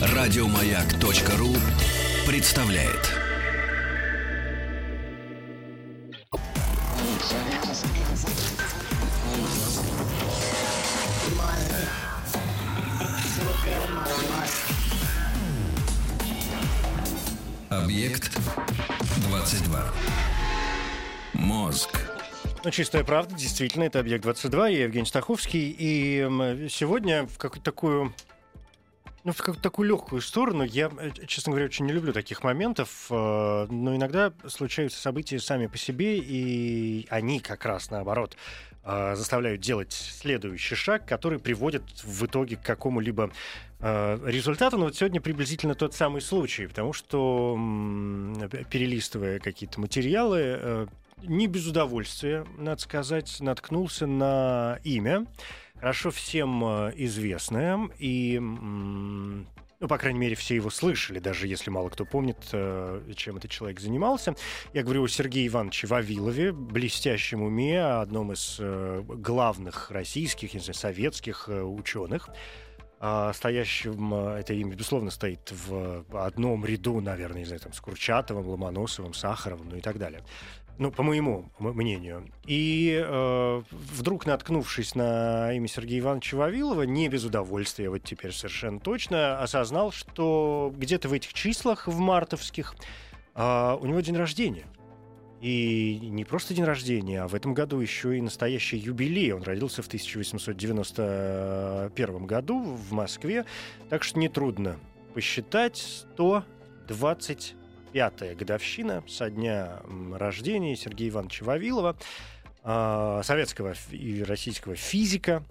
Радиомаяк.ру представляет. Объект 22. Мозг. Ну, чистая правда, действительно, это «Объект-22», я Евгений Стаховский, и сегодня в какую-то такую ну, в какую-то такую легкую сторону. Я, э, честно говоря, очень не люблю таких моментов, э, но иногда случаются события сами по себе, и они как раз наоборот э, заставляют делать следующий шаг, который приводит в итоге к какому-либо результату. Но вот сегодня приблизительно тот самый случай, потому что, перелистывая какие-то материалы, не без удовольствия, надо сказать, наткнулся на имя, хорошо всем э, известное, и, ну, по крайней мере, все его слышали, даже если мало кто помнит, э, чем этот человек занимался. Я говорю о Сергее Ивановиче Вавилове, блестящем уме, одном из э, главных российских, не знаю, советских ученых. А, стоящим это имя, безусловно, стоит в одном ряду, наверное, не знаю, там, с Курчатовым, Ломоносовым, Сахаровым, ну и так далее. Ну, по моему мнению. И э, вдруг, наткнувшись на имя Сергея Ивановича Вавилова, не без удовольствия, вот теперь совершенно точно, осознал, что где-то в этих числах, в мартовских, э, у него день рождения. И не просто день рождения, а в этом году еще и настоящий юбилей. Он родился в 1891 году в Москве, так что нетрудно посчитать 125-я годовщина со дня рождения Сергея Ивановича Вавилова, а, советского и российского физика,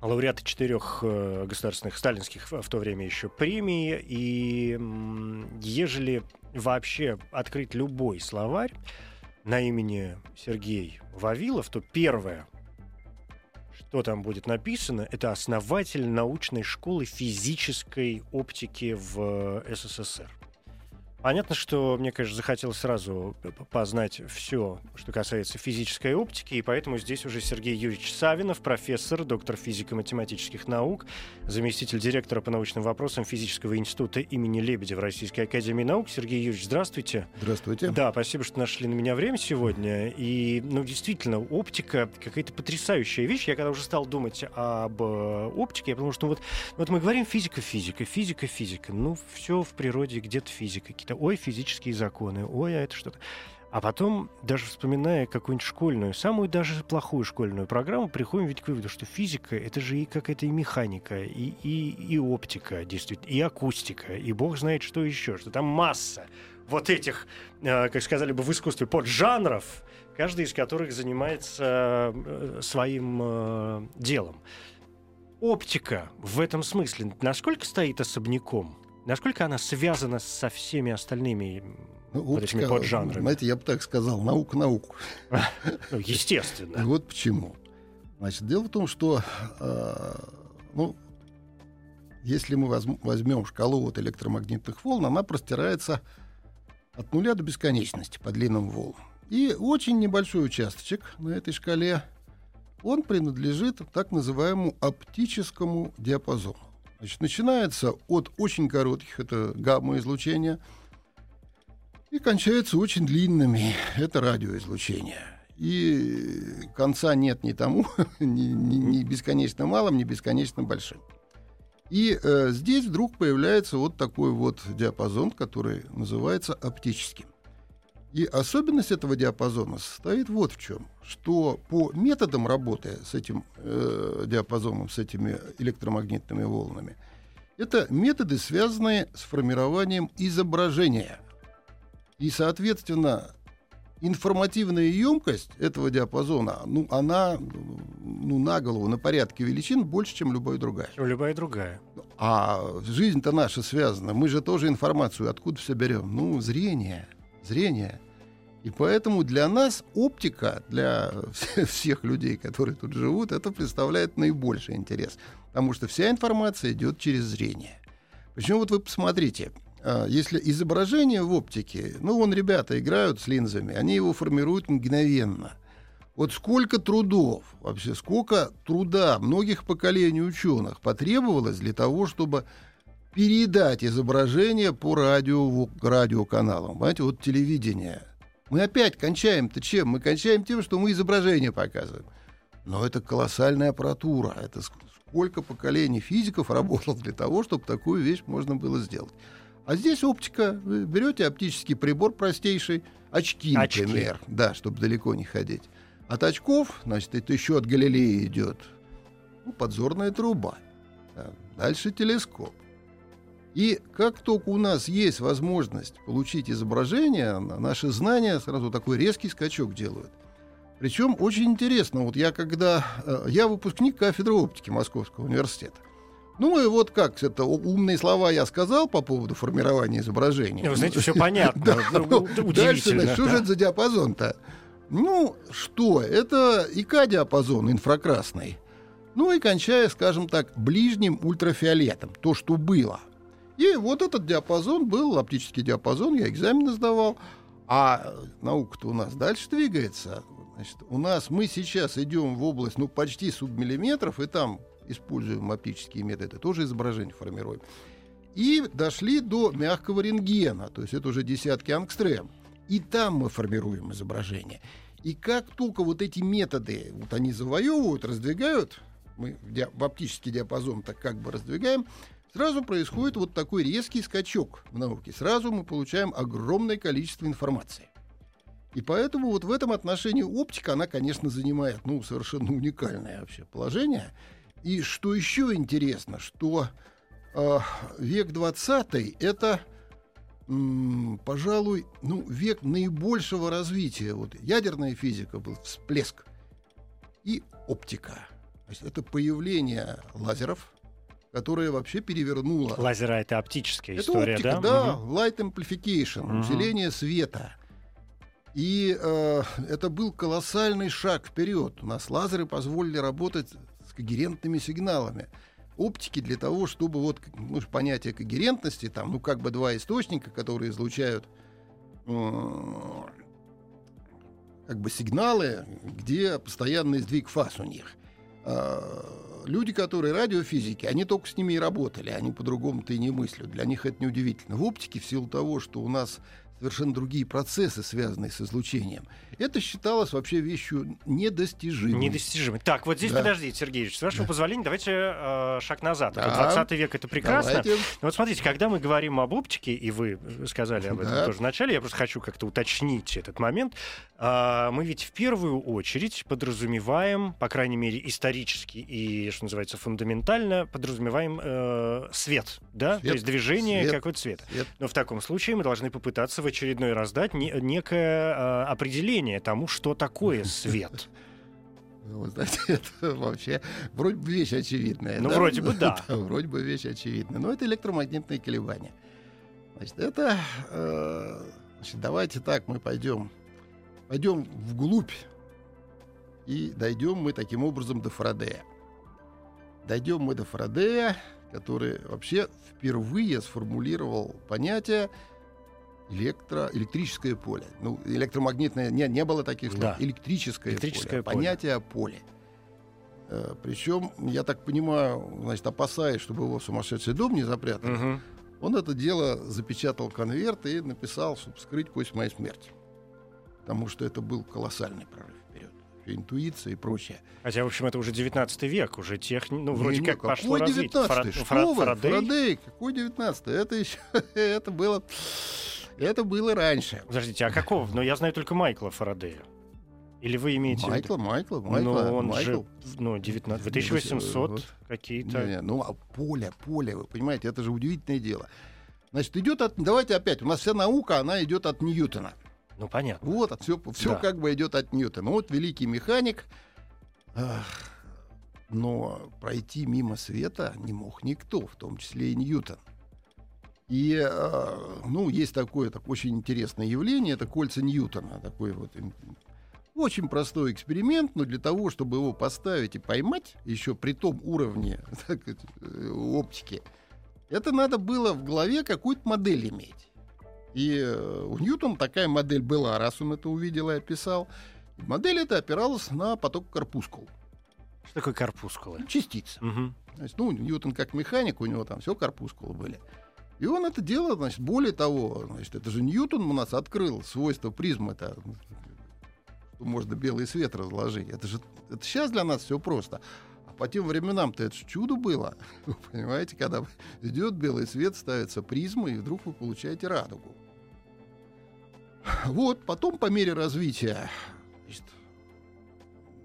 лауреата четырех э, государственных сталинских в то время еще премий. И ежели вообще открыть любой словарь на имени Сергей Вавилов, то первое, что там будет написано, это основатель научной школы физической оптики в СССР. Понятно, что мне, конечно, захотелось сразу познать все, что касается физической оптики, и поэтому здесь уже Сергей Юрьевич Савинов, профессор, доктор физико-математических наук, заместитель директора по научным вопросам физического института имени Лебедева Российской Академии Наук. Сергей Юрьевич, здравствуйте. Здравствуйте. Да, спасибо, что нашли на меня время сегодня. И, ну, действительно, оптика какая-то потрясающая вещь. Я когда уже стал думать об э, оптике, я подумал, что вот, вот мы говорим физика, физика, физика, физика. Ну, все в природе где-то физика. Какие-то, ой, физические законы, ой, а это что-то. А потом, даже вспоминая какую-нибудь школьную, самую даже плохую школьную программу, приходим ведь к выводу, что физика — это же и какая-то и механика, и, и, и оптика, действительно, и акустика, и бог знает что еще, что там масса вот этих, э, как сказали бы в искусстве, поджанров, каждый из которых занимается э, своим э, делом. Оптика в этом смысле насколько стоит особняком? Насколько она связана со всеми остальными Ну, вот этими оптика, поджанрами? Знаете, я бы так сказал, наука науку. Ну, И естественно. вот почему. Значит, дело в том, что э, ну, если мы возьм- возьмем шкалу вот электромагнитных волн, она простирается от нуля до бесконечности по длинным волнам. И очень небольшой участочек на этой шкале, он принадлежит так называемому оптическому диапазону. Значит, начинается от очень коротких, это гамма-излучения, и кончается очень длинными, это радиоизлучение. И конца нет ни тому, ни, ни- ни бесконечно малым, ни бесконечно большим. И э, здесь вдруг появляется вот такой вот диапазон, который называется оптическим. И особенность этого диапазона состоит вот в чем, что по методам работы с этим э, диапазоном, с этими электромагнитными волнами, это методы, связанные с формированием изображения. И, соответственно, информативная емкость этого диапазона, ну, она ну, на голову, на порядке величин больше, чем любая другая. Чем любая другая. А жизнь-то наша связана. Мы же тоже информацию откуда все берем? Ну, зрение. Зрение. И поэтому для нас оптика, для всех людей, которые тут живут, это представляет наибольший интерес. Потому что вся информация идет через зрение. Причем вот вы посмотрите, а, если изображение в оптике, ну, вон ребята играют с линзами, они его формируют мгновенно. Вот сколько трудов, вообще сколько труда многих поколений ученых потребовалось для того, чтобы передать изображение по радио, радиоканалам. Понимаете, вот телевидение. Мы опять кончаем-то чем? Мы кончаем тем, что мы изображение показываем. Но это колоссальная аппаратура. Это сколько поколений физиков работало для того, чтобы такую вещь можно было сделать. А здесь оптика. Вы берете оптический прибор простейший, очки, Очки. например, да, чтобы далеко не ходить. От очков, значит, это еще от Галилея идет ну, подзорная труба. Да. Дальше телескоп. И как только у нас есть возможность получить изображение, на- наши знания сразу такой резкий скачок делают. Причем очень интересно, вот я когда... э, Я выпускник кафедры оптики Московского университета. Ну и вот как это умные слова я сказал по поводу формирования изображения. Вы знаете, все понятно. Ну, Дальше, что же это за диапазон-то? Ну, что? Это ИК-диапазон инфракрасный. Ну и кончая, скажем так, ближним ультрафиолетом. То, что было. И вот этот диапазон был, оптический диапазон, я экзамены сдавал. А наука-то у нас дальше двигается. Значит, у нас мы сейчас идем в область, ну, почти субмиллиметров, и там используем оптические методы, тоже изображение формируем. И дошли до мягкого рентгена, то есть это уже десятки ангстрем. И там мы формируем изображение. И как только вот эти методы, вот они завоевывают, раздвигают, мы в оптический диапазон так как бы раздвигаем, сразу происходит вот такой резкий скачок в науке. Сразу мы получаем огромное количество информации. И поэтому вот в этом отношении оптика, она, конечно, занимает, ну, совершенно уникальное вообще положение. И что еще интересно, что э, век 20 это, м, пожалуй, ну, век наибольшего развития. Вот ядерная физика был всплеск и оптика. То есть это появление лазеров, которое вообще перевернуло Лазера это оптическая это история, оптика, да? да, light amplification, Мгм. усиление света. И э, это был колоссальный шаг вперед. У нас лазеры позволили работать с когерентными сигналами. Оптики для того, чтобы вот ну, понятие когерентности, там, ну, как бы два источника, которые излучают м, как бы сигналы, где постоянный сдвиг фаз у них. А, люди, которые радиофизики, они только с ними и работали, они по-другому-то и не мыслят. Для них это неудивительно. В оптике, в силу того, что у нас совершенно другие процессы, связанные с излучением, это считалось вообще вещью недостижимой. Недостижимый. Так, вот здесь Да. подождите, Сергеевич, с вашего позволения, давайте э, шаг назад. Да. 20 век это прекрасно. Давайте. Но вот смотрите, когда мы говорим об оптике, и вы сказали об этом Да. тоже в начале, я просто хочу как-то уточнить этот момент. А, мы ведь в первую очередь подразумеваем, по крайней мере, исторически и, что называется, фундаментально, подразумеваем э, свет, да? Свет, То есть движение свет. какого-то цвета. Свет. Но в таком случае мы должны попытаться в очередной раз дать не- некое э, определение тому, что такое свет. Вы знаете, это вообще вроде бы вещь очевидная. Ну, вроде бы да. Вроде бы вещь очевидная. Но это электромагнитные колебания. Значит, это... э, значит, давайте так, мы пойдем, пойдем вглубь и дойдем мы таким образом до Фарадея. Дойдем мы до Фарадея, который вообще впервые сформулировал понятие электро, электрическое поле. Ну, электромагнитное не, не было таких слов. Да. Электрическое, Электрическое поле. поле. Понятие о поле. Э, Причем, я так понимаю, значит, опасаясь, чтобы его сумасшедший дом не запрятали, Мгм. он это дело запечатал конверт и написал, чтобы скрыть кость моей смерти. Потому что это был колоссальный прорыв вперед. Интуиция и прочее. Хотя, в общем, это уже 19 век, уже техни... ну, вроде Не, как какой пошло развитие. 19-й? Фара- Что Фара-? Фарадей? Фарадей? Какой 19 Это еще... это было... Это было раньше. Подождите, а какого? Ну, я знаю только Майкла Фарадея. Или вы имеете... Майкла, Майкла, Майкла, он Майкл. же, ну, 19... 1800 Вот. какие-то... Не-не, ну, а поле, поле, вы понимаете, это же удивительное дело. Значит, идет от... Давайте опять, у нас вся наука, она идет от Ньютона. Ну, понятно. Вот, все, все Да. как бы идет от Ньютона. Вот великий механик, ах, но пройти мимо света не мог никто, в том числе и Ньютон. И, э, ну, есть такое так, очень интересное явление, это кольца Ньютона, такой вот очень простой эксперимент, но для того, чтобы его поставить и поймать, еще при том уровне так э, оптики, это надо было в голове какую-то модель иметь. И э, у Ньютона такая модель была, раз он это увидел и описал. Модель эта опиралась на поток корпускул. Что такое корпускулы? Частицы. Угу. Значит, ну, Ньютон как механик, у него там все корпускулы были. И он это делал, значит, более того, значит, это же Ньютон у нас открыл свойство призмы, это можно белый свет разложить. Это же это сейчас для нас все просто. А по тем временам-то это чудо было. Вы понимаете, когда идет белый свет, ставится призма, и вдруг вы получаете радугу. Вот, потом по мере развития, значит,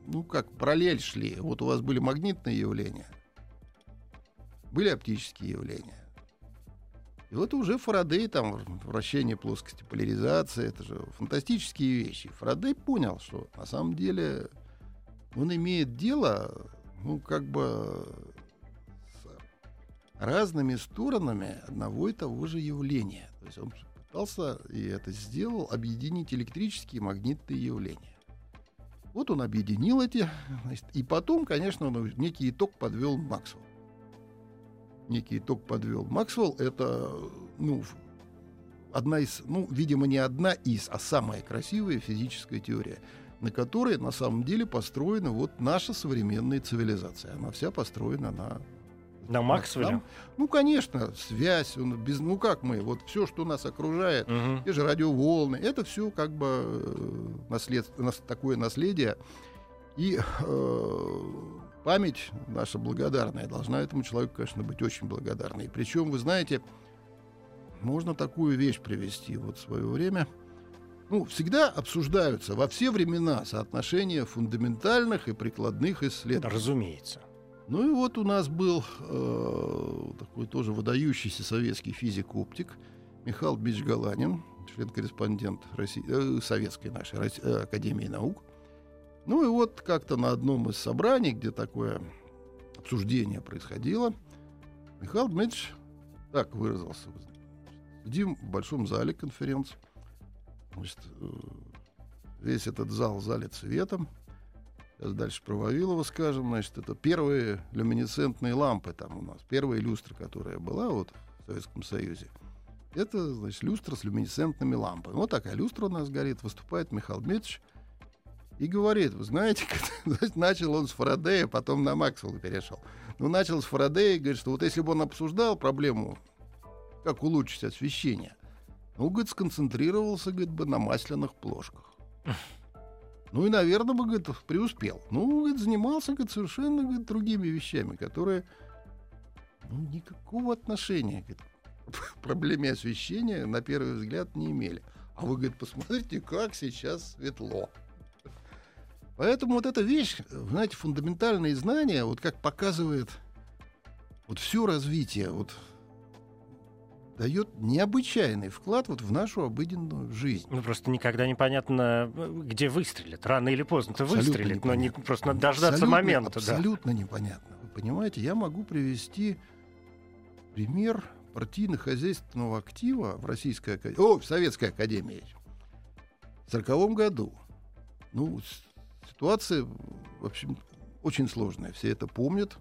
ну как, параллель шли. Вот у вас были магнитные явления, были оптические явления. И вот уже Фарадей, там, вращение плоскости, поляризация, это же фантастические вещи. Фарадей понял, что на самом деле он имеет дело, ну, как бы с разными сторонами одного и того же явления. То есть он пытался, и это сделал, объединить электрические и магнитные явления. Вот он объединил эти, значит, и потом, конечно, он некий итог подвел Максвелл некий итог подвел. Максвелл — это, ну, одна из, ну, видимо, не одна из, а самая красивая физическая теория, на которой на самом деле построена вот наша современная цивилизация. Она вся построена на на Максвелле? Там, ну, конечно, связь, он без, ну как мы, вот все, что нас окружает, угу. те же радиоволны, это все как бы э, наследство, такое наследие. И э, память наша благодарная должна этому человеку, конечно, быть очень благодарной. Причем, вы знаете, можно такую вещь привести. Вот в свое время ну, всегда обсуждаются во все времена соотношения фундаментальных и прикладных исследований. Разумеется. Ну и вот у нас был э, такой тоже выдающийся советский физик-оптик Михаил Бич Галанин, член-корреспондент России, э, Советской нашей э, Академии наук. Ну и вот как-то на одном из собраний, где такое обсуждение происходило, Михаил Дмитриевич так выразился. Сидим в большом зале конференции. Значит, э, весь этот зал залит светом. Сейчас дальше про Вавилова скажем. Значит, это первые люминесцентные лампы там у нас. Первая люстра, которая была вот в Советском Союзе. Это, значит, люстра с люминесцентными лампами. Вот такая люстра у нас горит. Выступает Михаил Дмитриевич и говорит, вы знаете, начал он с Фарадея, потом на Максвелла перешел. Ну, начал с Фарадея и говорит, что вот если бы он обсуждал проблему, как улучшить освещение, ну, говорит, сконцентрировался, говорит, бы на масляных плошках. Ну и, наверное, бы, говорит, преуспел. Ну, говорит, занимался, говорит, совершенно, говорит, другими вещами, которые ну, никакого отношения говорит, к проблеме освещения на первый взгляд не имели. А вы, говорит, посмотрите, как сейчас светло. Поэтому вот эта вещь, знаете, фундаментальные знания, вот как показывает вот все развитие, вот дает необычайный вклад вот в нашу обыденную жизнь. Ну, просто никогда непонятно, где выстрелят. Рано или поздно-то выстрелит, но не, просто надо дождаться абсолютно, момента. Абсолютно да. непонятно. Вы понимаете, я могу привести пример партийно-хозяйственного актива в Российской Академии, о, в Советской Академии в 1940 году. Ну, Ситуация, в общем, очень сложная. Все это помнят.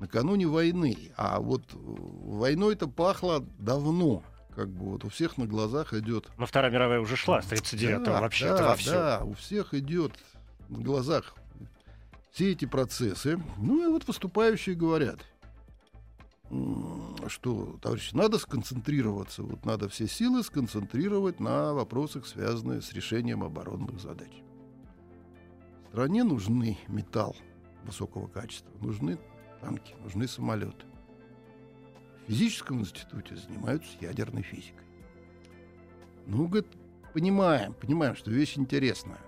Накануне войны. А вот э, войной это пахло давно. Как бы вот у всех на глазах идет. Но Вторая мировая уже шла с 39-го да, вообще-то да, вовсю. Да, у всех идет на глазах все эти процессы. Ну и вот выступающие говорят, что, товарищи, надо сконцентрироваться, вот надо все силы сконцентрировать на вопросах, связанных с решением оборонных задач. Стране нужны металл высокого качества, нужны танки, нужны самолеты. В физическом институте занимаются ядерной физикой. Ну, говорит, понимаем, понимаем, что вещь интересная.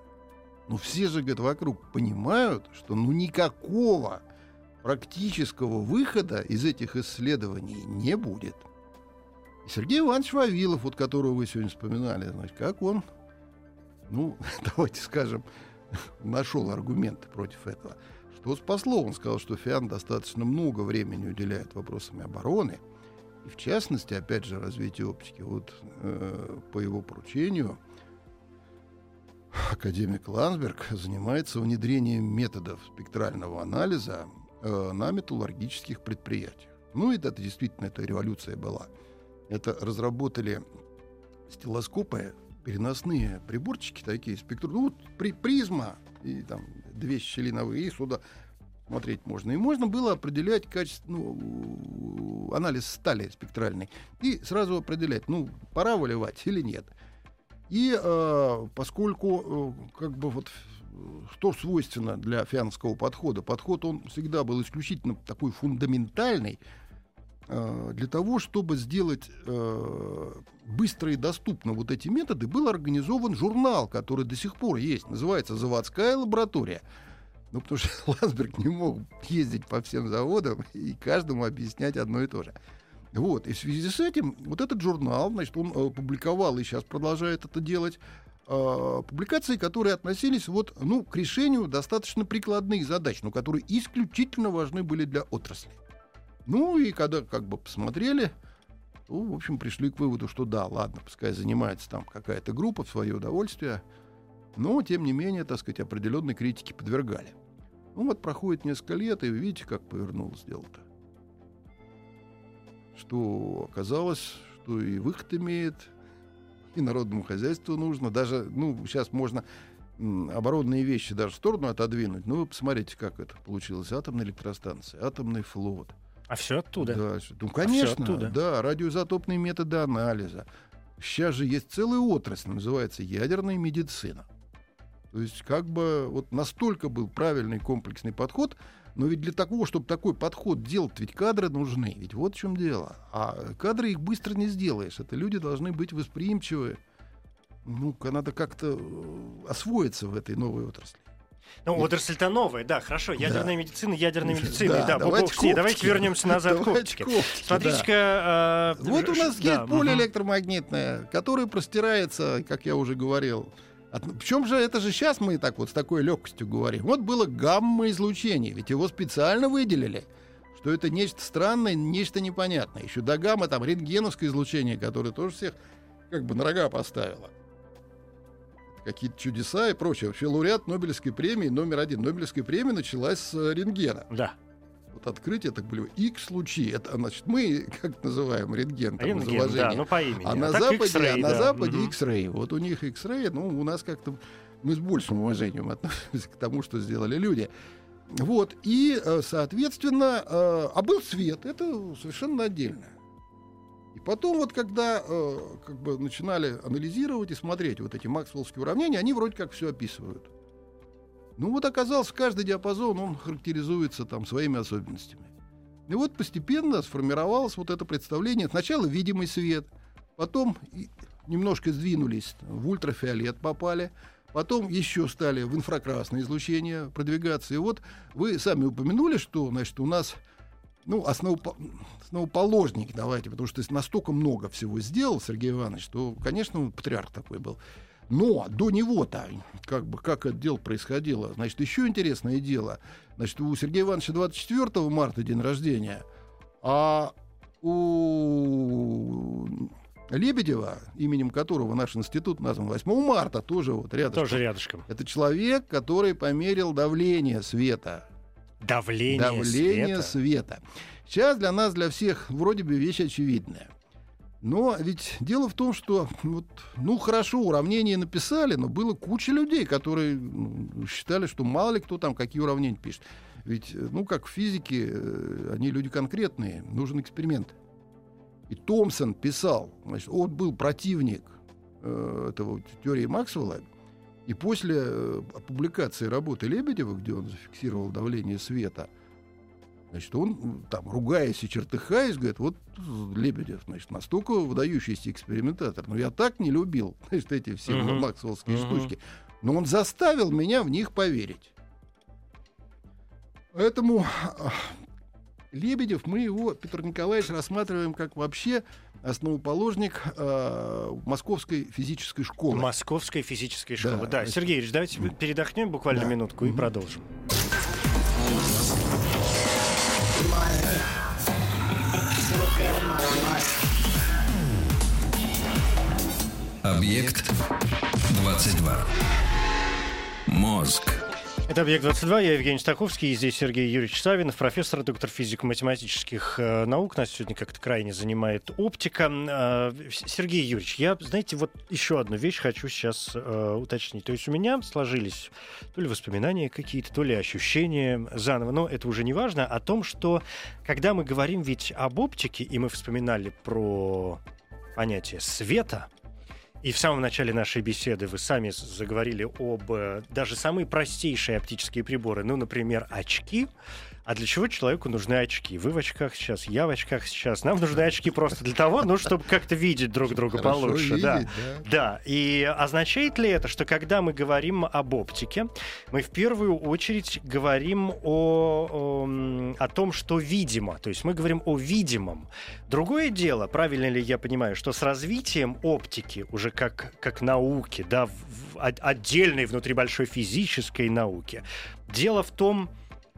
Но все же, говорит, вокруг понимают, что ну никакого практического выхода из этих исследований не будет. И Сергей Иванович Вавилов, вот которого вы сегодня вспоминали, значит, как он, ну, давайте скажем, нашел аргументы против этого. Что спасло? Он сказал, что ФИАН достаточно много времени уделяет вопросам обороны. И в частности, опять же, развитие оптики. Вот э, по его поручению академик Ландсберг занимается внедрением методов спектрального анализа э, на металлургических предприятиях. Ну, и это действительно, эта революция была. Это разработали стелоскопы переносные приборчики такие, спектру, ну, вот при, призма, и там две щелиновые, и сюда смотреть можно. И можно было определять качество, ну, анализ стали спектральный, и сразу определять, ну, пора выливать или нет. И э, поскольку э, как бы вот что свойственно для фиановского подхода, подход он всегда был исключительно такой фундаментальный, для того, чтобы сделать э, быстро и доступно вот эти методы, был организован журнал, который до сих пор есть, называется «Заводская лаборатория». Ну, потому что Ландсберг не мог ездить по всем заводам и каждому объяснять одно и то же. Вот, и в связи с этим вот этот журнал, значит, он э, публиковал и сейчас продолжает это делать, э, публикации, которые относились вот, ну, к решению достаточно прикладных задач, но которые исключительно важны были для отрасли. Ну и когда как бы посмотрели, то, в общем, пришли к выводу, что да, ладно, пускай занимается там какая-то группа в свое удовольствие, но, тем не менее, так сказать, определенной критике подвергали. Ну вот проходит несколько лет, и видите, как повернулось дело-то. Что оказалось, что и выход имеет, и народному хозяйству нужно. Даже, ну, сейчас можно оборонные вещи даже в сторону отодвинуть. Ну, вы посмотрите, как это получилось. Атомная электростанция, атомный флот. А все оттуда? Да, ну, конечно, а оттуда. да, радиоизотопные методы анализа. Сейчас же есть целая отрасль, называется ядерная медицина. То есть как бы вот настолько был правильный комплексный подход, но ведь для того, чтобы такой подход делать, ведь кадры нужны. Ведь вот в чем дело. А кадры их быстро не сделаешь. Это люди должны быть восприимчивы. Ну, надо как-то э, освоиться в этой новой отрасли. Ну, отрасль-то новая, да, хорошо. Ядерная да. медицина, ядерная медицина. Да, да, давайте, коптики, давайте вернемся назад к оптике. Смотрите-ка... Да. Э, вот у нас да, есть поле угу. электромагнитное, которое простирается, как я уже говорил, причем же это же сейчас мы так вот с такой легкостью говорим. Вот было гамма-излучение, ведь его специально выделили, что это нечто странное, нечто непонятное. Еще до гамма там рентгеновское излучение, которое тоже всех как бы на рога поставило. Какие-то чудеса и прочее. Вообще лауреат Нобелевской премии номер один. Нобелевская премия началась с э, рентгена. Да вот открытие, так были X-лучи. Это, значит, мы, как называем, рентген, там, рентген, да, ну по имени. А, на а Западе, а на да. Западе угу. X-ray. Вот у них X-ray, ну, у нас как-то мы с большим уважением относимся к тому, что сделали люди. Вот, и, э, соответственно, э, а был свет, это совершенно отдельно. И потом вот, когда э, как бы начинали анализировать и смотреть вот эти максвеллские уравнения, они вроде как все описывают. Ну вот оказалось, каждый диапазон, он характеризуется там своими особенностями. И вот постепенно сформировалось вот это представление. Сначала видимый свет, потом немножко сдвинулись, в ультрафиолет попали, потом еще стали в инфракрасное излучение продвигаться. И вот вы сами упомянули, что значит, у нас ну, основоп... основоположник, давайте, потому что настолько много всего сделал Сергей Иванович, что, конечно, он патриарх такой был. Но до него-то, как бы, как это дело происходило, значит, еще интересное дело. Значит, у Сергея Ивановича 24 марта день рождения, а у Лебедева, именем которого наш институт назван 8 марта, тоже вот рядышком. Тоже рядышком. Это человек, который померил давление света. Давление, давление света. света. Сейчас для нас, для всех, вроде бы вещь очевидная. Но ведь дело в том, что вот, ну хорошо, уравнения написали, но было куча людей, которые ну, считали, что мало ли кто там какие уравнения пишет. Ведь, ну, как в физике, э, они люди конкретные, нужен эксперимент. И Томпсон писал, значит, он был противник э, этого теории Максвелла, и после э, публикации работы Лебедева, где он зафиксировал давление света, Значит, он там, ругаясь и чертыхаясь, говорит, вот Лебедев, значит, настолько выдающийся экспериментатор. Но я так не любил, значит, эти все uh-huh. максвеллские uh-huh. штучки. Но он заставил меня в них поверить. Поэтому а, Лебедев, мы его, Петр Николаевич, рассматриваем как вообще основоположник э, Московской физической школы. Московской физической школы, да. да. Сергей Ильич, давайте передохнем буквально да. минутку и продолжим. Объект 22. Мозг. Это «Объект-22», я Евгений Стаховский, и здесь Сергей Юрьевич Савинов, профессор, доктор физико-математических э, наук. Нас сегодня как-то крайне занимает оптика. Э, Сергей Юрьевич, я, знаете, вот еще одну вещь хочу сейчас э, уточнить. То есть у меня сложились то ли воспоминания какие-то, то ли ощущения заново, но это уже не важно, о том, что когда мы говорим ведь об оптике, и мы вспоминали про понятие света, и в самом начале нашей беседы вы сами заговорили об э, даже самые простейшие оптические приборы, ну, например, очки. А для чего человеку нужны очки? Вы в очках сейчас, я в очках сейчас. Нам нужны очки просто для того, ну, чтобы как-то видеть друг друга Хорошо получше. видеть, да. да. да. И означает ли это, что когда мы говорим об оптике, мы в первую очередь говорим о, о, м, о том, что видимо. То есть мы говорим о видимом. Другое дело, правильно ли я понимаю, что с развитием оптики уже как, как науки, да, в- в- от- отдельной внутри большой физической науки, дело в том,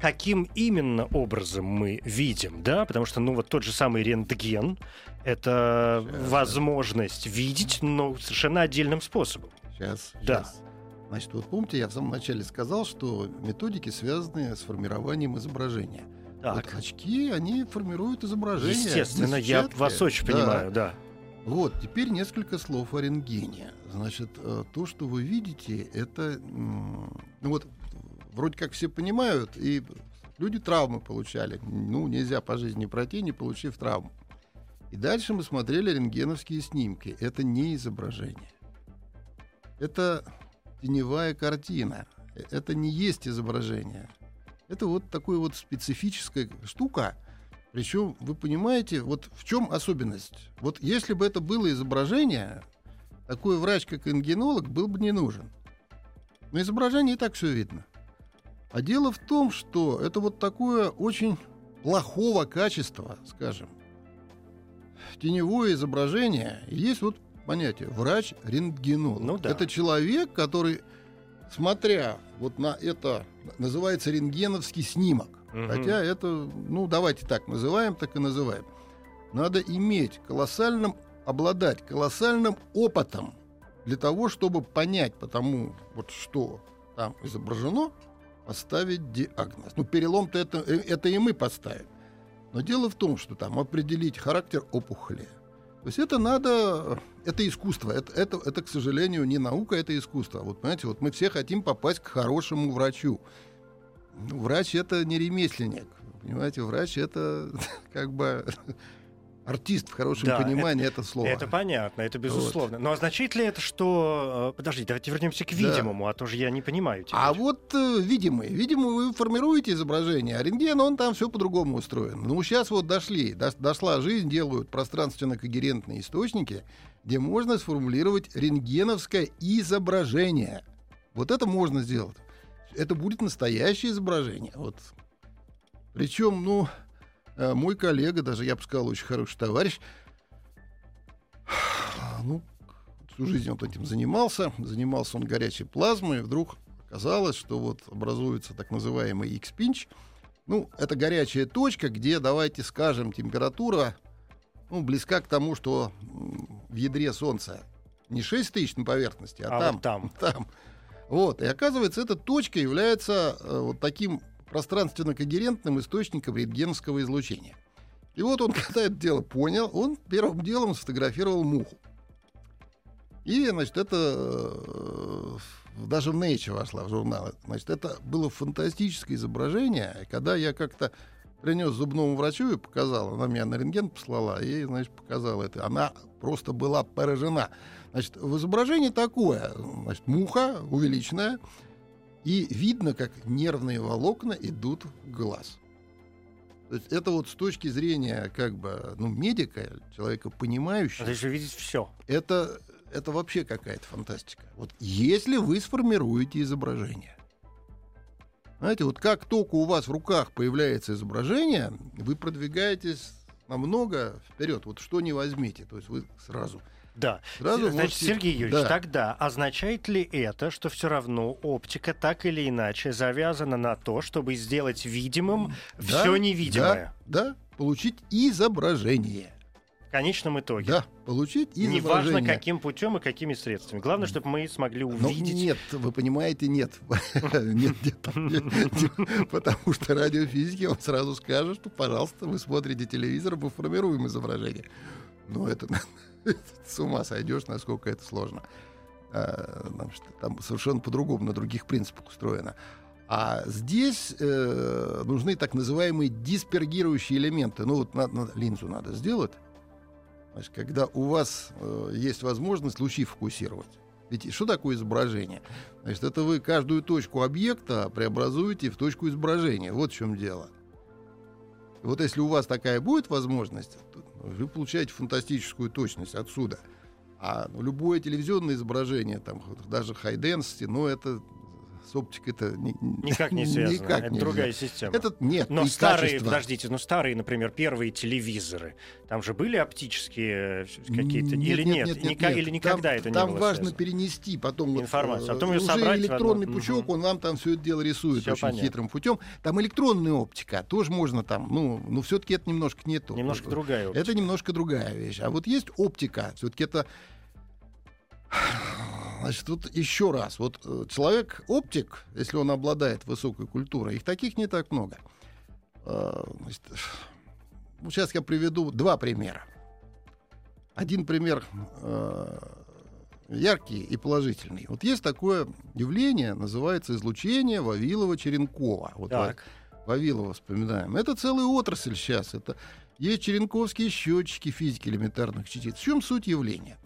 каким именно образом мы видим, да, потому что, ну, вот тот же самый рентген — это Сейчас, да. возможность видеть, но совершенно отдельным способом. Сейчас, Да. сейчас. Значит, вот помните, я в самом начале сказал, что методики связаны с формированием изображения. Так, Вот очки, они формируют изображение. естественно, я вас очень Да. понимаю, да. Вот, теперь несколько слов о рентгене. Значит, э, то, что вы видите, это... Ну вот, вроде как все понимают, и люди травмы получали. Ну, нельзя по жизни пройти, не получив травму. И дальше мы смотрели рентгеновские снимки. Это не изображение. Это теневая картина. Э, Это не есть изображение. Это вот такая вот специфическая штука, причем, вы понимаете, вот в чем особенность? Вот если бы это было изображение, такой врач, как рентгенолог, был бы не нужен. Но изображение и так все видно. А дело в том, что это вот такое очень плохого качества, скажем, теневое изображение. И Есть вот понятие врач-рентгенолог. Ну да. Это человек, который, смотря вот на это, называется рентгеновский снимок. Мгм. Хотя это, ну, давайте так называем, так и называем. Надо иметь колоссальным, обладать колоссальным опытом для того, чтобы понять потому, вот что там изображено, поставить диагноз. Ну, перелом-то это, э, это и мы поставим. Но дело в том, что там определить характер опухоли. То есть это надо, это искусство, это, это, это, к сожалению, не наука, это искусство. Вот понимаете, вот мы все хотим попасть к хорошему врачу. Ну, врач это не ремесленник, понимаете, врач это как бы артист в хорошем Да, понимании это, слово. Это понятно, это безусловно. Но означает ли это, что... э, Подождите, давайте вернемся к Да. видимому, а то же я не понимаю теперь. А вот э, видимый, видимо, вы формируете изображение, а рентген, он там все по-другому устроен. Ну, сейчас вот дошли, дос- дошла жизнь, делают пространственно-когерентные источники, где можно сформулировать рентгеновское изображение. Вот это можно сделать. Это будет настоящее изображение. Вот. Причем, ну, мой коллега, даже я бы сказал, очень хороший товарищ, ну, всю жизнь он этим занимался. Занимался он горячей плазмой. И вдруг оказалось, что вот образуется так называемый X-пинч. Ну, это горячая точка, где, давайте скажем, температура ну, близка к тому, что в ядре Солнца не 6 тысяч на поверхности, а, А там, вот там. там. Вот. И оказывается, эта точка является э, вот таким пространственно-когерентным источником рентгеновского излучения. И вот он, когда это дело понял, он первым делом сфотографировал муху. И, значит, это э, даже в Nature вошла в журнал. Значит, это было фантастическое изображение. Когда я как-то принес зубному врачу и показал, она меня на рентген послала, и, значит, показала это. Она просто была поражена. Значит, в изображении такое, значит, муха увеличенная, и видно, как нервные волокна идут в глаз. То есть это вот с точки зрения как бы ну, медика, человека понимающего, Надо же видеть все. это, это вообще какая-то фантастика. Вот если вы сформируете изображение, знаете, вот как только у вас в руках появляется изображение, вы продвигаетесь намного вперед. Вот что не возьмите, то есть вы сразу. Да. Сразу Значит, можете- Сергей Юрьевич, Да. тогда означает ли это, что все равно оптика так или иначе завязана на то, чтобы сделать видимым Да, все невидимое? Да, да, получить изображение. конечном итоге. Да, получить изображение. Неважно, каким путем и какими средствами. Главное, чтобы мы смогли Но увидеть. нет, вы понимаете, нет. Нет, нет, нет, нет. Потому что радиофизики вам сразу скажут, что, пожалуйста, вы смотрите телевизор, мы формируем изображение. Но это с ума сойдешь, насколько это сложно. А, потому что Там совершенно по-другому, на других принципах устроено. А здесь э, нужны так называемые диспергирующие элементы. Ну вот на- на- линзу надо сделать. Значит, когда у вас э, есть возможность лучи фокусировать. Ведь что такое изображение? Значит, это вы каждую точку объекта преобразуете в точку изображения. Вот в чем дело. Вот если у вас такая будет возможность, вы получаете фантастическую точность отсюда. А любое телевизионное изображение, там, даже density, ну, это с оптикой это ни- Никак не связано. никак это нельзя. другая система. Это нет, Но старые, качество. подождите, ну старые, например, первые телевизоры, там же были оптические э, какие-то, или нет, Ника- или никогда там, это не Там было важно связано? перенести потом вот, Информацию, а э, потом её уже собрать электронный пучок, Мгм. он вам там все это дело рисует Всё очень понятно. хитрым путем. Там электронная оптика, тоже можно там, ну, ну все-таки это немножко не то. Немножко другая оптика. Это немножко другая вещь. А вот есть оптика, все-таки это Значит, тут еще раз. Вот э, человек-оптик, если он обладает высокой культурой, их таких не так много. Э, значит, ну, сейчас я приведу два примера. Один пример э, яркий и положительный. Вот есть такое явление, называется излучение Вавилова-Черенкова. Вот Так, Вавилова вспоминаем. Это целая отрасль сейчас. Это есть черенковские счетчики физики элементарных частиц. В чем суть явления?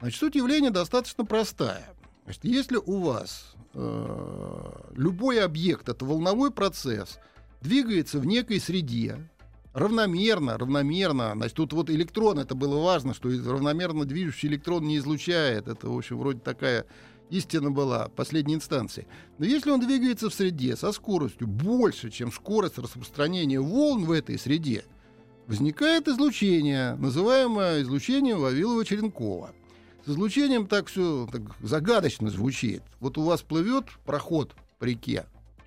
Значит, суть явления достаточно простая. Значит, если у вас э, любой объект, это волновой процесс, двигается в некой среде, равномерно, равномерно, значит, тут вот электрон, это было важно, что равномерно движущий электрон не излучает, это, в общем, вроде такая истина была последней инстанции. Но если он двигается в среде со скоростью больше, чем скорость распространения волн в этой среде, возникает излучение, называемое излучением Вавилова-Черенкова. Излучением так все так загадочно звучит. Вот у вас плывет проход по реке,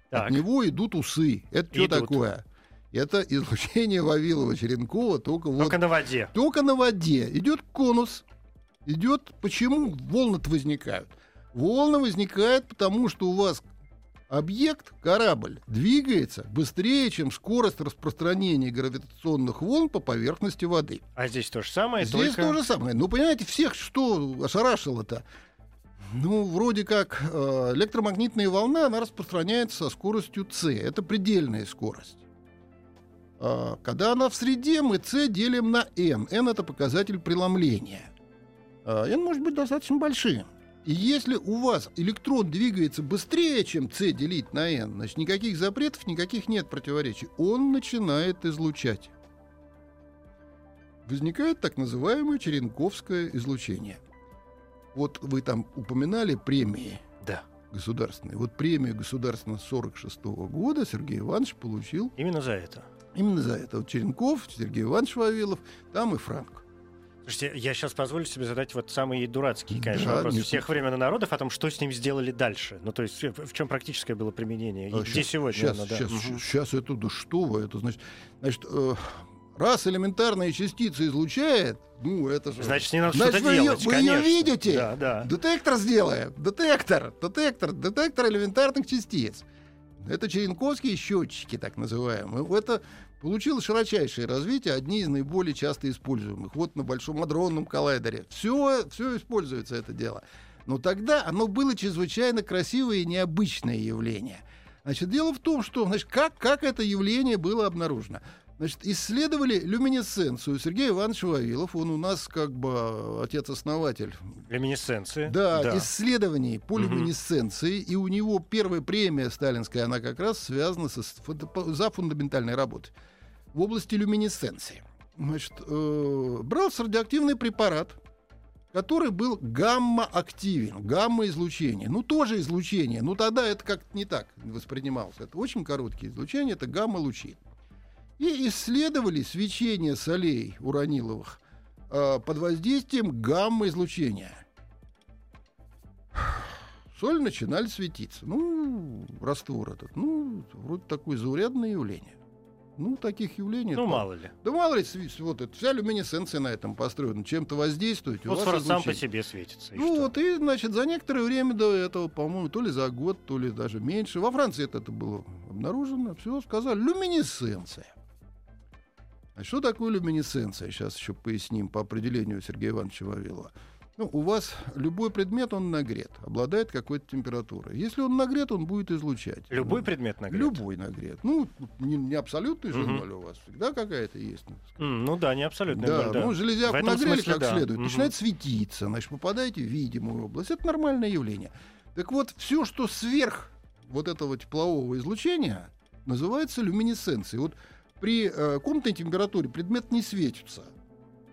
так. от него идут усы. Это что Идут. такое? Это излучение Вавилова-Черенкова, только вот Только на воде. только на воде. Идет конус. Идет. Почему волны-то возникают? Волны возникают, потому что у вас объект, корабль, двигается быстрее, чем скорость распространения гравитационных волн по поверхности воды. А здесь то же самое, Здесь только... то же самое. Ну, понимаете, всех что ошарашило-то? Ну, вроде как э, электромагнитная волна, она распространяется со скоростью c. Это предельная скорость. А, когда она в среде, мы c делим на n. n — это показатель преломления. А, n может быть достаточно большим. И если у вас электрон двигается быстрее, чем c делить на n, значит, никаких запретов, никаких нет противоречий. Он начинает излучать возникает так называемое черенковское излучение. Вот вы там упоминали премии Да, государственные. Вот премию государственного 46 года Сергей Иванович получил именно за это. именно за это. Вот Черенков, Сергей Иванович Вавилов, там и Франк. Слушайте, я сейчас позволю себе задать вот самые дурацкие, конечно, Да, вопросы всех времен и народов о том, что с ним сделали дальше. Ну, то есть, в, чем практическое было применение? И А, где сегодня Сейчас, оно, да. сейчас, Мгм. сейчас это, да что вы, это значит, значит, э, раз элементарные частицы излучает, ну это же... Значит, с ней надо Значит, что-то вы делать, вы её конечно. видите? Да, да. Детектор сделаем. Детектор. Детектор. Детектор элементарных частиц. Это черенковские счетчики, так называемые. Это получило широчайшее развитие, одни из наиболее часто используемых. Вот на Большом адронном коллайдере. Все, все используется это дело. Но тогда оно было чрезвычайно красивое и необычное явление. Значит, дело в том, что значит, как, как это явление было обнаружено. Значит, исследовали люминесценцию. Сергей Иванович Вавилов, он у нас как бы отец-основатель Люминесценции. да, исследований по Мгм. люминесценции, и у него первая премия сталинская, она как раз связана со, за фундаментальной работой в области люминесценции. Значит, э, брался радиоактивный препарат, который был гамма-активен, гамма-излучение. Ну, тоже излучение, но тогда это как-то не так воспринималось. Это очень короткие излучения, это гамма-лучи. И исследовали свечение солей ураниловых э, под воздействием гамма-излучения. Соль начинали светиться. Ну, раствор этот. Ну, вроде такое заурядное явление. Ну, таких явлений... Ну, мало ли. Да мало ли, вот это, вся люминесценция на этом построена. Чем-то воздействует, и Фосфор сам по себе светится. и Ну что? вот, и, значит, за некоторое время до этого, по-моему, то ли за год, то ли даже меньше, во Франции это, это было обнаружено, все, сказали, люминесценция. А что такое люминесценция? Сейчас еще поясним по определению Сергея Ивановича Вавилова. Ну, у вас любой предмет, он нагрет, обладает какой-то температурой. Если он нагрет, он будет излучать. Любой Ну, предмет нагрет? Любой нагрет. Ну, не, не абсолютный же ноль у вас. Всегда какая-то есть. ну, М, ну да, не абсолютно. да, ноль, да. ну железяку нагрели смысле как да. следует, Мгм. начинает светиться, значит, попадаете в видимую область. Это нормальное явление. Так вот, все, что сверх вот этого теплового излучения, называется люминесценцией. Вот при э, комнатной температуре предмет не светится,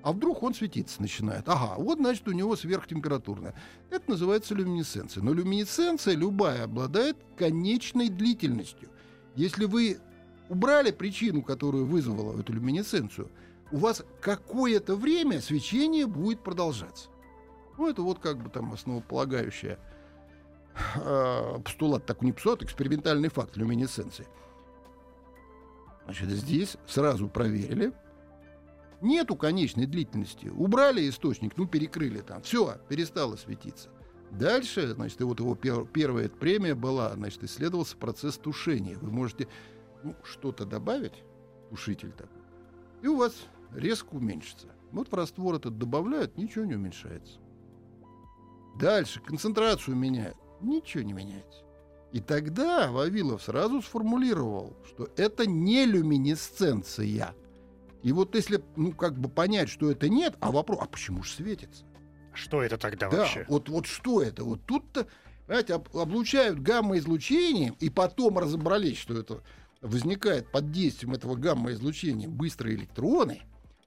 а вдруг он светиться начинает. Ага, вот значит у него сверхтемпературная. Это называется люминесценция. Но люминесценция любая обладает конечной длительностью. Если вы убрали причину, которую вызвала эту люминесценцию, у вас какое-то время свечение будет продолжаться. Ну, это вот как бы там основополагающая э, постулат, так не постулат, экспериментальный факт люминесценции. Значит, здесь сразу проверили. Нету конечной длительности. Убрали источник, ну, перекрыли там. Все, перестало светиться. Дальше, значит, и вот его пер- первая премия была, значит, исследовался процесс тушения. Вы можете ну, что-то добавить, тушитель такой, и у вас резко уменьшится. Вот в раствор этот добавляют, ничего не уменьшается. Дальше концентрацию меняют, ничего не меняется. И тогда Вавилов сразу сформулировал, что это не люминесценция. И вот если, ну, как бы понять, что это нет, а вопрос, а почему же светится? Что это тогда Да, вообще? вот, вот что это? Вот тут-то, понимаете, об- облучают гамма-излучением, и потом разобрались, что это возникает под действием этого гамма-излучения быстрые электроны,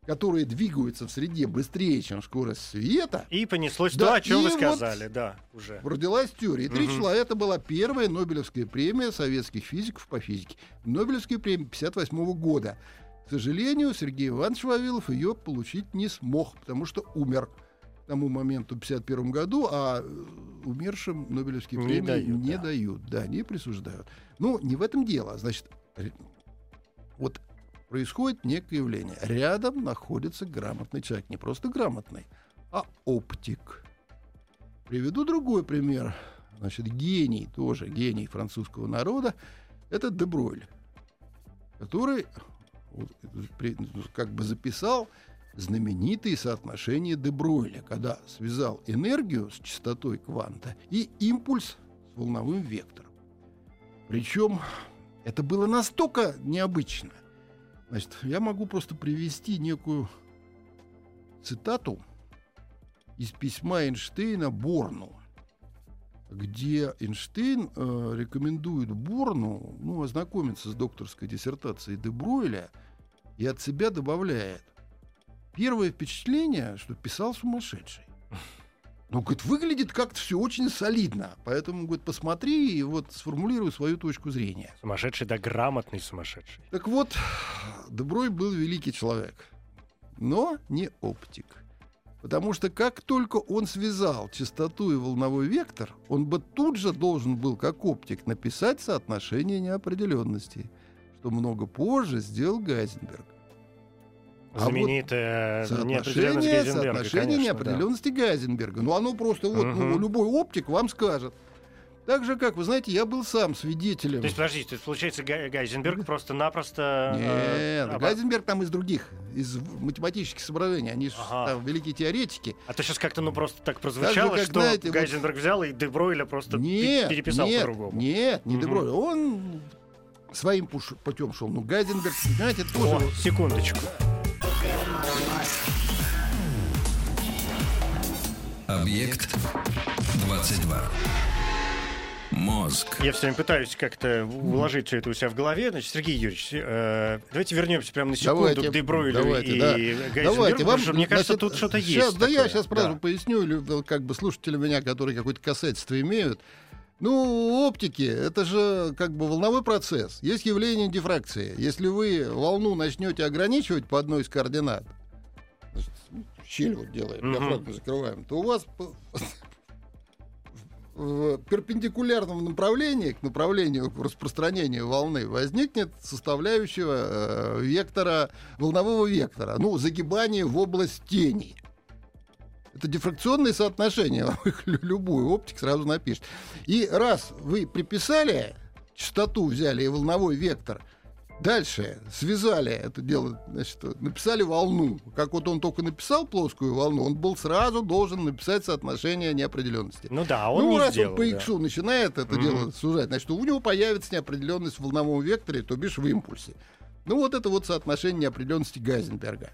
которые двигаются в среде быстрее, чем скорость света. И понеслось Да, то, о чем вы вот- сказали, да, уже. Родилась теория. И три Мгм. числа. Это была первая Нобелевская премия советских физиков по физике. Нобелевская премия 58 года. К сожалению, Сергей Иванович Вавилов ее получить не смог, потому что умер к тому моменту в 51 году, а э, умершим Нобелевские Не премии дают, не да. дают, да, не присуждают. Ну, не в этом дело. Значит, вот происходит некое явление. Рядом находится грамотный человек. Не просто грамотный, а оптик. Приведу другой пример. Значит, гений, тоже гений французского народа, это Дебройль, который как бы записал знаменитые соотношения Дебройля, когда связал энергию с частотой кванта и импульс с волновым вектором. Причем это было настолько необычно. Значит, я могу просто привести некую цитату из письма Эйнштейна Борну, где Эйнштейн э, рекомендует Борну ну, ознакомиться с докторской диссертацией Де Бройля и от себя добавляет первое впечатление, что писал сумасшедший. Ну, говорит, выглядит как-то все очень солидно. Поэтому, говорит, посмотри и вот сформулируй свою точку зрения. Сумасшедший, да грамотный сумасшедший. Так вот, Деброй был великий человек, но не оптик. Потому что как только он связал частоту и волновой вектор, он бы тут же должен был, как оптик, написать соотношение неопределенности, что много позже сделал Гайзенберг. А вот неопределенность Соотношение, соотношение конечно, неопределенности Гайзенберга. Ну, оно просто вот, ну, Мгм. любой оптик вам скажет. Так же, как, вы знаете, я был сам свидетелем. То есть, подождите, то есть, получается, Гай- Гайзенберг просто-напросто... э, Нет, оба- Гайзенберг там из других, из математических соображений. Они же Ага. там великие теоретики. А то сейчас как-то, ну, просто так прозвучало, как, что знаете, вот- Гайзенберг взял и Дебройля просто Нет, переписал нет, по-другому. Нет, не Мгм. Деброй. Он своим пуш- путем шел. Ну, Гайзенберг, понимаете, тоже... О, вот- секундочку. Объект 22. Мозг. Я все время пытаюсь как-то уложить все это у себя в голове. Значит, Сергей Юрьевич, э, давайте вернемся прямо на секунду Давайте, к Дебройлю давайте, и да. Гайзенбергу, Давайте, потому что, мне кажется, значит, тут что-то есть. Да я такое. сейчас сразу Да. поясню, ну, как бы слушатели меня, которые какое-то касательство имеют. Ну, оптики — это же как бы волновой процесс. Есть явление дифракции. Если вы волну начнете ограничивать по одной из координат, значит, щель вот делаем, диафрагму закрываем, то у вас в перпендикулярном направлении к направлению к распространению волны возникнет составляющего э, вектора, волнового вектора, ну, загибание в область тени. Это дифракционные соотношения, любую оптик сразу напишет. И раз вы приписали частоту, взяли и волновой вектор, Дальше связали это дело, значит, написали волну. Как вот он только написал плоскую волну, он был сразу должен написать соотношение неопределенности. Ну да, он ну, не раз сделал, он по да. иксу начинает это Мгм. дело сужать, значит, у него появится неопределенность в волновом векторе, то бишь в импульсе. Ну вот это вот соотношение неопределенности Гайзенберга.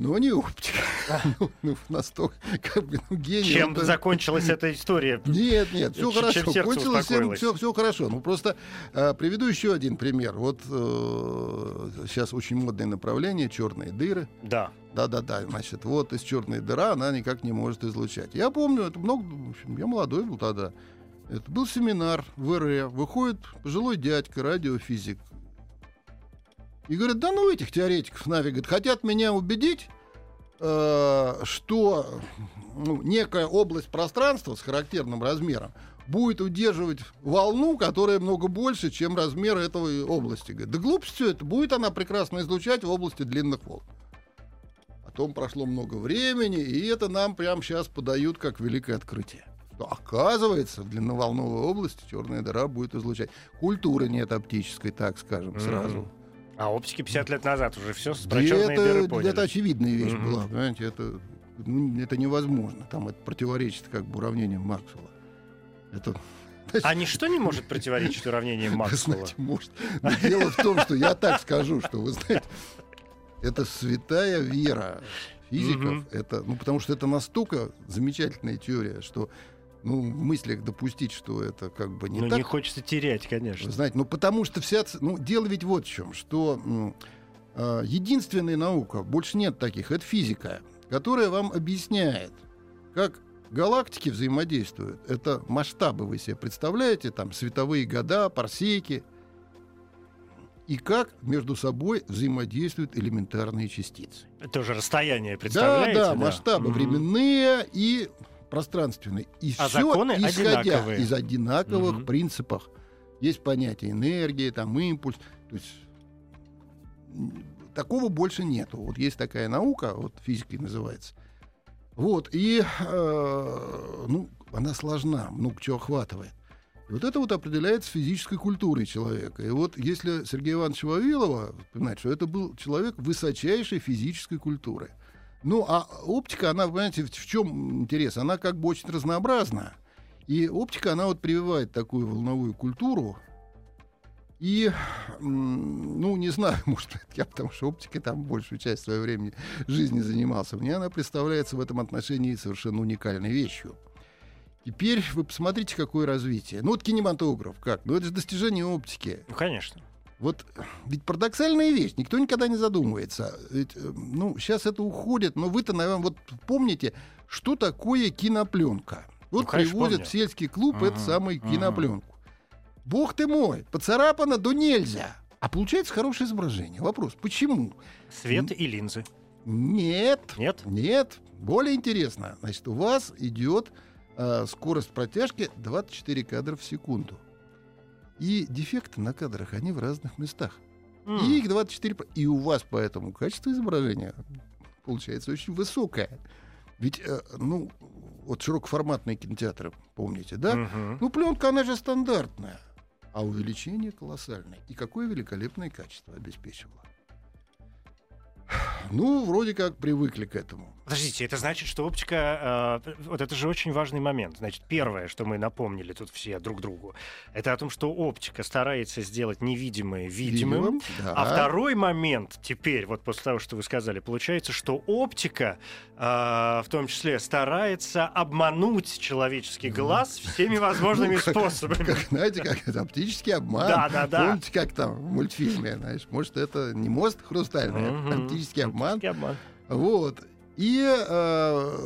Но не оптика. Ну, ну, настолько, как бы, ну, гений. Чем он-то- закончилась эта история? нет, нет, все Чем- чем хорошо. сердце Кончилось все, все хорошо. Ну просто э, приведу еще один пример. Вот сейчас очень модное направление черные дыры. Да. Да-да-да, значит, вот из черной дыра она никак не может излучать. Я помню, это много, в общем, я молодой был тогда. Это был семинар в РЭ. Выходит пожилой дядька, радиофизик. И говорит, да ну этих теоретиков нафиг. Хотят меня убедить, э, что ну, некая область пространства с характерным размером будет удерживать волну, которая много больше, чем размер этой области. Говорит, да глупость все это. Будет она прекрасно излучать в области длинных волн. Потом прошло много времени, и это нам прямо сейчас подают как великое открытие. Что, оказывается, в длинноволновой области черная дыра будет излучать. Культуры нет оптической, так скажем, сразу. А оптики 50 лет назад уже все Да про черные это, дыры поняли. это очевидная вещь Мгм. была, понимаете, это, ну, это невозможно. Там это противоречит как бы уравнениям Максвелла. Это, А ничто не может противоречить уравнениям Максвелла? знаете, может. Но дело в том, что я так скажу, что вы знаете, это святая вера физиков. Мгм. Это, ну, потому что это настолько замечательная теория, что ну, в мыслях допустить, что это как бы не Ну, так. не хочется терять, конечно. Вы знаете, ну потому что вся... Ну, дело ведь вот в чем, что а, единственная наука, больше нет таких, это физика, которая вам объясняет, как галактики взаимодействуют. Это масштабы, вы себе представляете, там световые года, парсеки. И как между собой взаимодействуют элементарные частицы. Тоже расстояние, Да, представляете? да, масштабы Мгм. временные и пространственные. И А все законы исходя одинаковые. из одинаковых Мгм. принципов. Есть понятие энергии, там импульс. То есть такого больше нету. Вот есть такая наука, вот физикой называется. Вот, и э, ну, она сложна, много чего охватывает. И вот это вот определяется физической культурой человека. И вот если Сергея Ивановича Вавилова вспоминать, что это был человек высочайшей физической культуры. Ну, а оптика, она, понимаете, в, чем интерес? Она как бы очень разнообразна. И оптика, она вот прививает такую волновую культуру. И, ну, не знаю, может, я, потому что оптикой там большую часть своего времени жизни занимался. Мне она представляется в этом отношении совершенно уникальной вещью. Теперь вы посмотрите, какое развитие. Ну, вот кинематограф, как? Ну, это же достижение оптики. Ну, конечно. Вот ведь парадоксальная вещь, никто никогда не задумывается. Ведь, э, ну, сейчас это уходит, но вы-то, наверное, вот помните, что такое кинопленка. Вот Ну, конечно, привозят помню. в сельский клуб Мгм, эту самую мгм. кинопленку. Бог ты мой, поцарапано, да нельзя. А получается хорошее изображение. Вопрос, почему? Свет и линзы. Нет, Нет? нет, более интересно. Значит, у вас идет э, скорость протяжки 24 кадра в секунду. И дефекты на кадрах, они в разных местах. М. И их 24. по- И у вас поэтому качество изображения получается очень высокое. Ведь, э, ну, вот широкоформатные кинотеатры, помните, да? Мгм. Ну, пленка, она же стандартная. А увеличение колоссальное. И какое великолепное качество обеспечивало. Ну, вроде как привыкли к этому. Подождите, это значит, что оптика... э, вот это же очень важный момент. Значит, первое, что мы напомнили тут все друг другу, это о том, что оптика старается сделать невидимое видимым. Видимым, да. А второй момент теперь, вот после того, что вы сказали, получается, что оптика э, в том числе старается обмануть человеческий глаз всеми возможными Ну, как- способами. Как, знаете, как это оптический обман. Да, да, да. Помните, как там в мультфильме, знаешь, может, это не мост хрустальный, а оптический обман. Оптический обман. Вот. И э,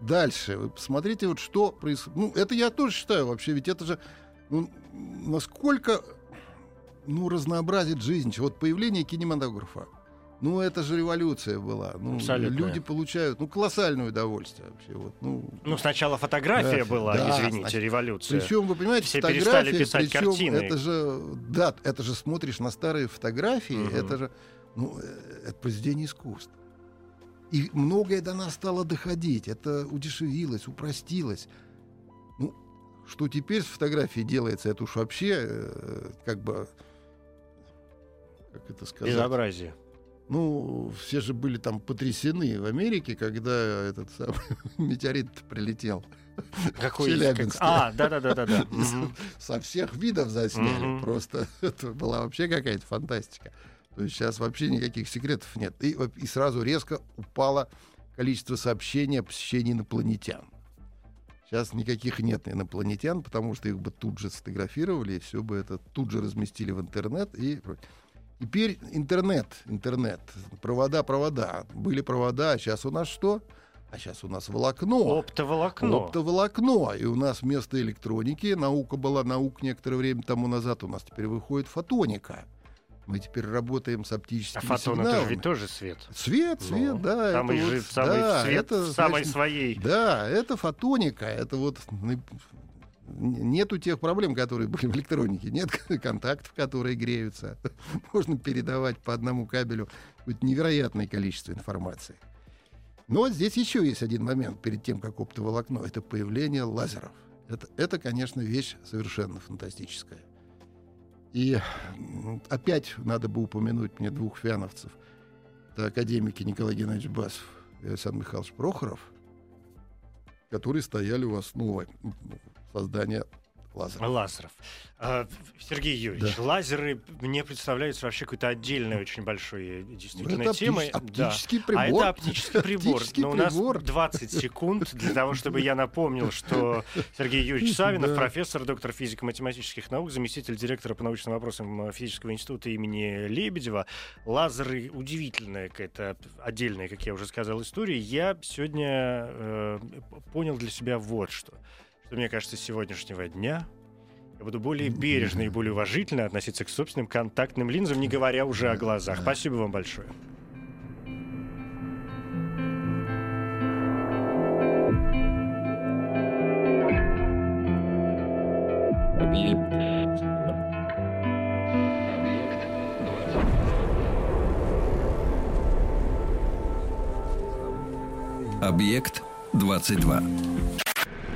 дальше вы посмотрите, вот что происходит. Ну, это я тоже считаю вообще, ведь это же ну, насколько ну, разнообразит жизнь. Вот появление кинематографа. Ну, это же революция была. Ну, Абсолютно. люди получают ну, колоссальное удовольствие вообще. Вот, ну, Ну, сначала фотография Да, была, да, извините, значит, революция. Причем, вы понимаете, Все перестали писать причем картины. это же, да, это же смотришь на старые фотографии, Мгм. это же, ну, э, это произведение искусства. И многое до нас стало доходить, это удешевилось, упростилось. Ну, что теперь с фотографией делается, это уж вообще, э, как бы, как это сказать? Безобразие. Ну, все же были там потрясены в Америке, когда этот самый метеорит прилетел. Какой Челябинске. как- А, да-да-да-да. Мгм. Со всех видов засняли. Просто это была вообще какая-то фантастика. То есть сейчас вообще никаких секретов нет. И, и сразу резко упало количество сообщений о посещении инопланетян. Сейчас никаких нет инопланетян, потому что их бы тут же сфотографировали, и все бы это тут же разместили в интернет. И... Теперь интернет, интернет, провода, провода. Были провода, а сейчас у нас что? А сейчас у нас волокно. Оптоволокно. Оптоволокно. И у нас вместо электроники, наука была наук некоторое время тому назад, у нас теперь выходит фотоника. Мы теперь работаем с А оптическими фотон это же сигналами. ведь тоже свет. Свет, свет, Ну, да. это Самый вот- самый да, свет это, в самой значит, своей. Да, это фотоника. Это вот н- нету тех проблем, которые были в электронике. Нет контактов, которые греются. Можно передавать по одному кабелю невероятное количество информации. Но вот здесь еще есть один момент перед тем, как оптоволокно. Это появление лазеров. Это, это, конечно, вещь совершенно фантастическая. И опять надо бы упомянуть мне двух фиановцев. Это академики Николай Геннадьевич Басов и Александр Михайлович Прохоров, которые стояли у основы м, создания Лазеров. А, Сергей Юрьевич, Да. лазеры мне представляются вообще какой-то отдельной очень большой э, действительно Это темой. Да. оптический А прибор. это оптический прибор. Оптический Но у нас прибор. 20 секунд для того, чтобы я напомнил, что Сергей Юрьевич Савинов, Да. профессор, доктор физико-математических наук, заместитель директора по научным вопросам э, физического института имени Лебедева. Лазеры удивительная какая-то отдельная, как я уже сказал, история. Я сегодня э, понял для себя вот что. Что мне кажется, с сегодняшнего дня я буду более бережно и более уважительно относиться к собственным контактным линзам, не говоря уже о глазах. Спасибо вам большое. Объект 22.